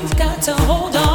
you've got to hold on.